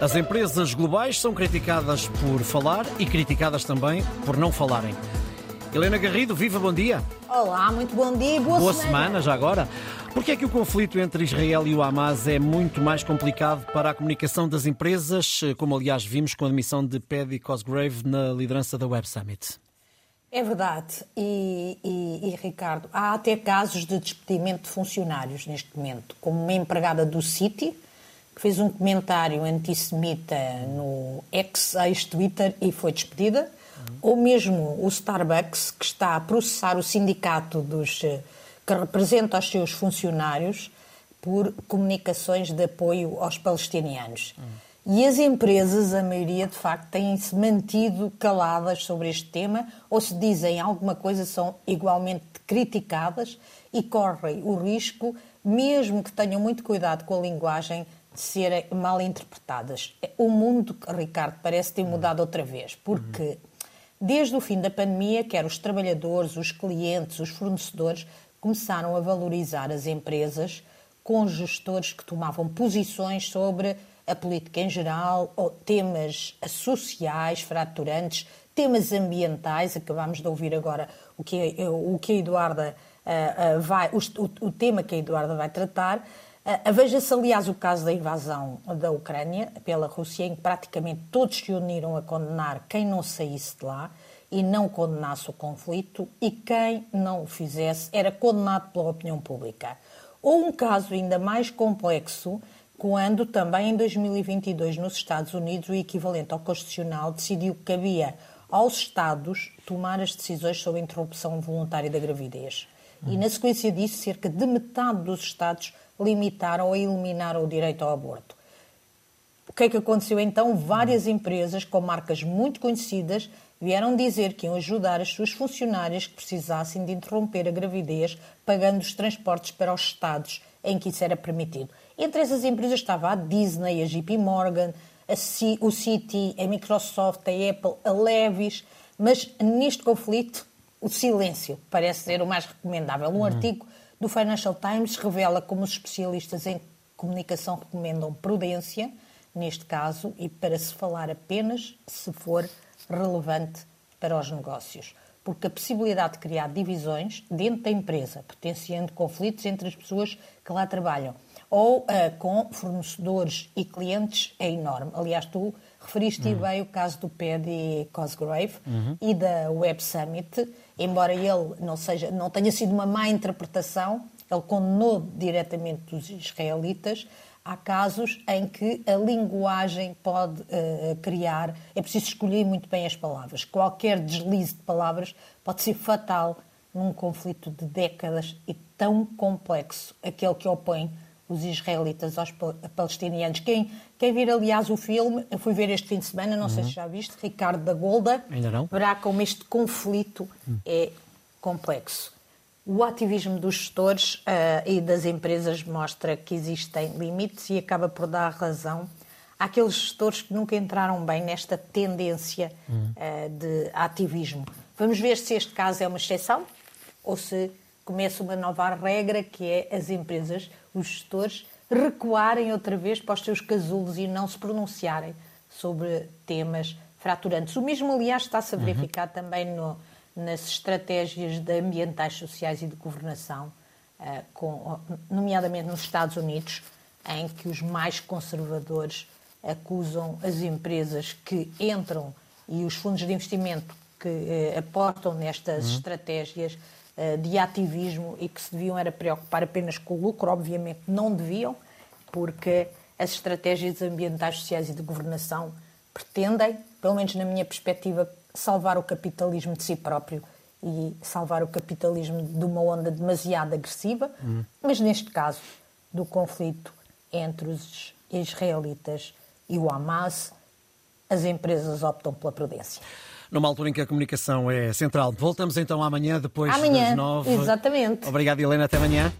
As empresas globais são criticadas por falar e criticadas também por não falarem. Helena Garrido, viva, bom dia. Olá, muito bom dia e boa, boa semana. semana. já agora. Porquê é que o conflito entre Israel e o Hamas é muito mais complicado para a comunicação das empresas, como aliás vimos com a admissão de Paddy Cosgrave na liderança da Web Summit? É verdade. E, e, e, Ricardo, há até casos de despedimento de funcionários neste momento, como uma empregada do City, fez um comentário antissemita no ex, ex-Twitter e foi despedida, uhum. ou mesmo o Starbucks, que está a processar o sindicato dos, eh, que representa os seus funcionários por comunicações de apoio aos palestinianos. Uhum. E as empresas, a maioria, de facto, têm-se mantido caladas sobre este tema, ou se dizem alguma coisa, são igualmente criticadas e correm o risco, mesmo que tenham muito cuidado com a linguagem, serem mal interpretadas. O mundo, Ricardo, parece ter mudado outra vez, porque desde o fim da pandemia, quer os trabalhadores, os clientes, os fornecedores começaram a valorizar as empresas com gestores que tomavam posições sobre a política em geral, ou temas sociais fraturantes, temas ambientais. Acabámos de ouvir agora o que, o que a Eduarda uh, uh, vai, o, o tema que a Eduarda vai tratar. Uh, Veja-se, aliás, o caso da invasão da Ucrânia pela Rússia, em que praticamente todos se uniram a condenar quem não saísse de lá e não condenasse o conflito, e quem não o fizesse era condenado pela opinião pública. Ou um caso ainda mais complexo, quando também em 2022 nos Estados Unidos o equivalente ao Constitucional decidiu que cabia aos Estados tomar as decisões sobre a interrupção voluntária da gravidez. E na sequência disso, cerca de metade dos Estados limitaram ou eliminaram o direito ao aborto. O que é que aconteceu então? Várias empresas com marcas muito conhecidas vieram dizer que iam ajudar as suas funcionárias que precisassem de interromper a gravidez, pagando os transportes para os estados em que isso era permitido. Entre essas empresas estava a Disney, a JP Morgan, a C o Citi, a Microsoft, a Apple, a Levis, mas neste conflito o silêncio parece ser o mais recomendável. Um artigo do Financial Times revela como os especialistas em comunicação recomendam prudência, neste caso, e para se falar apenas se for relevante para os negócios. Porque a possibilidade de criar divisões dentro da empresa, potenciando conflitos entre as pessoas que lá trabalham, ou uh, com fornecedores e clientes, é enorme. Aliás, tu referiste uhum. bem o caso do Paddy Cosgrave uhum. e da Web Summit, embora ele não, seja, não tenha sido uma má interpretação, ele condenou diretamente os israelitas, há casos em que a linguagem pode uh, criar, é preciso escolher muito bem as palavras. Qualquer deslize de palavras pode ser fatal num conflito de décadas e tão complexo, aquele que opõe os israelitas aos palestinianos. Quem, quem vir, aliás, o filme, eu fui ver este fim de semana, não uhum. sei se já viste, Ricardo da Golda, Ainda não. verá como este conflito uhum. é complexo. O ativismo dos gestores uh, e das empresas mostra que existem limites e acaba por dar razão àqueles gestores que nunca entraram bem nesta tendência uhum. uh, de ativismo. Vamos ver se este caso é uma exceção ou se começa uma nova regra que é as empresas, os gestores, recuarem outra vez para os seus casulos e não se pronunciarem sobre temas fraturantes. O mesmo, aliás, está-se a uhum. verificar uhum. também no, nas estratégias de ambientais, sociais e de governação, uh, com, nomeadamente nos Estados Unidos, em que os mais conservadores acusam as empresas que entram e os fundos de investimento que uh, aportam nestas uhum. estratégias eh, de ativismo e que se deviam era preocupar apenas com o lucro, obviamente não deviam, porque as estratégias ambientais, sociais e de governação pretendem, pelo menos na minha perspectiva, salvar o capitalismo de si próprio e salvar o capitalismo de uma onda demasiado agressiva, uhum. mas neste caso do conflito entre os israelitas e o Hamas, as empresas optam pela prudência numa altura em que a comunicação é central. Voltamos então amanhã, depois amanhã, das nove. Exatamente. Obrigado, Helena. Até amanhã.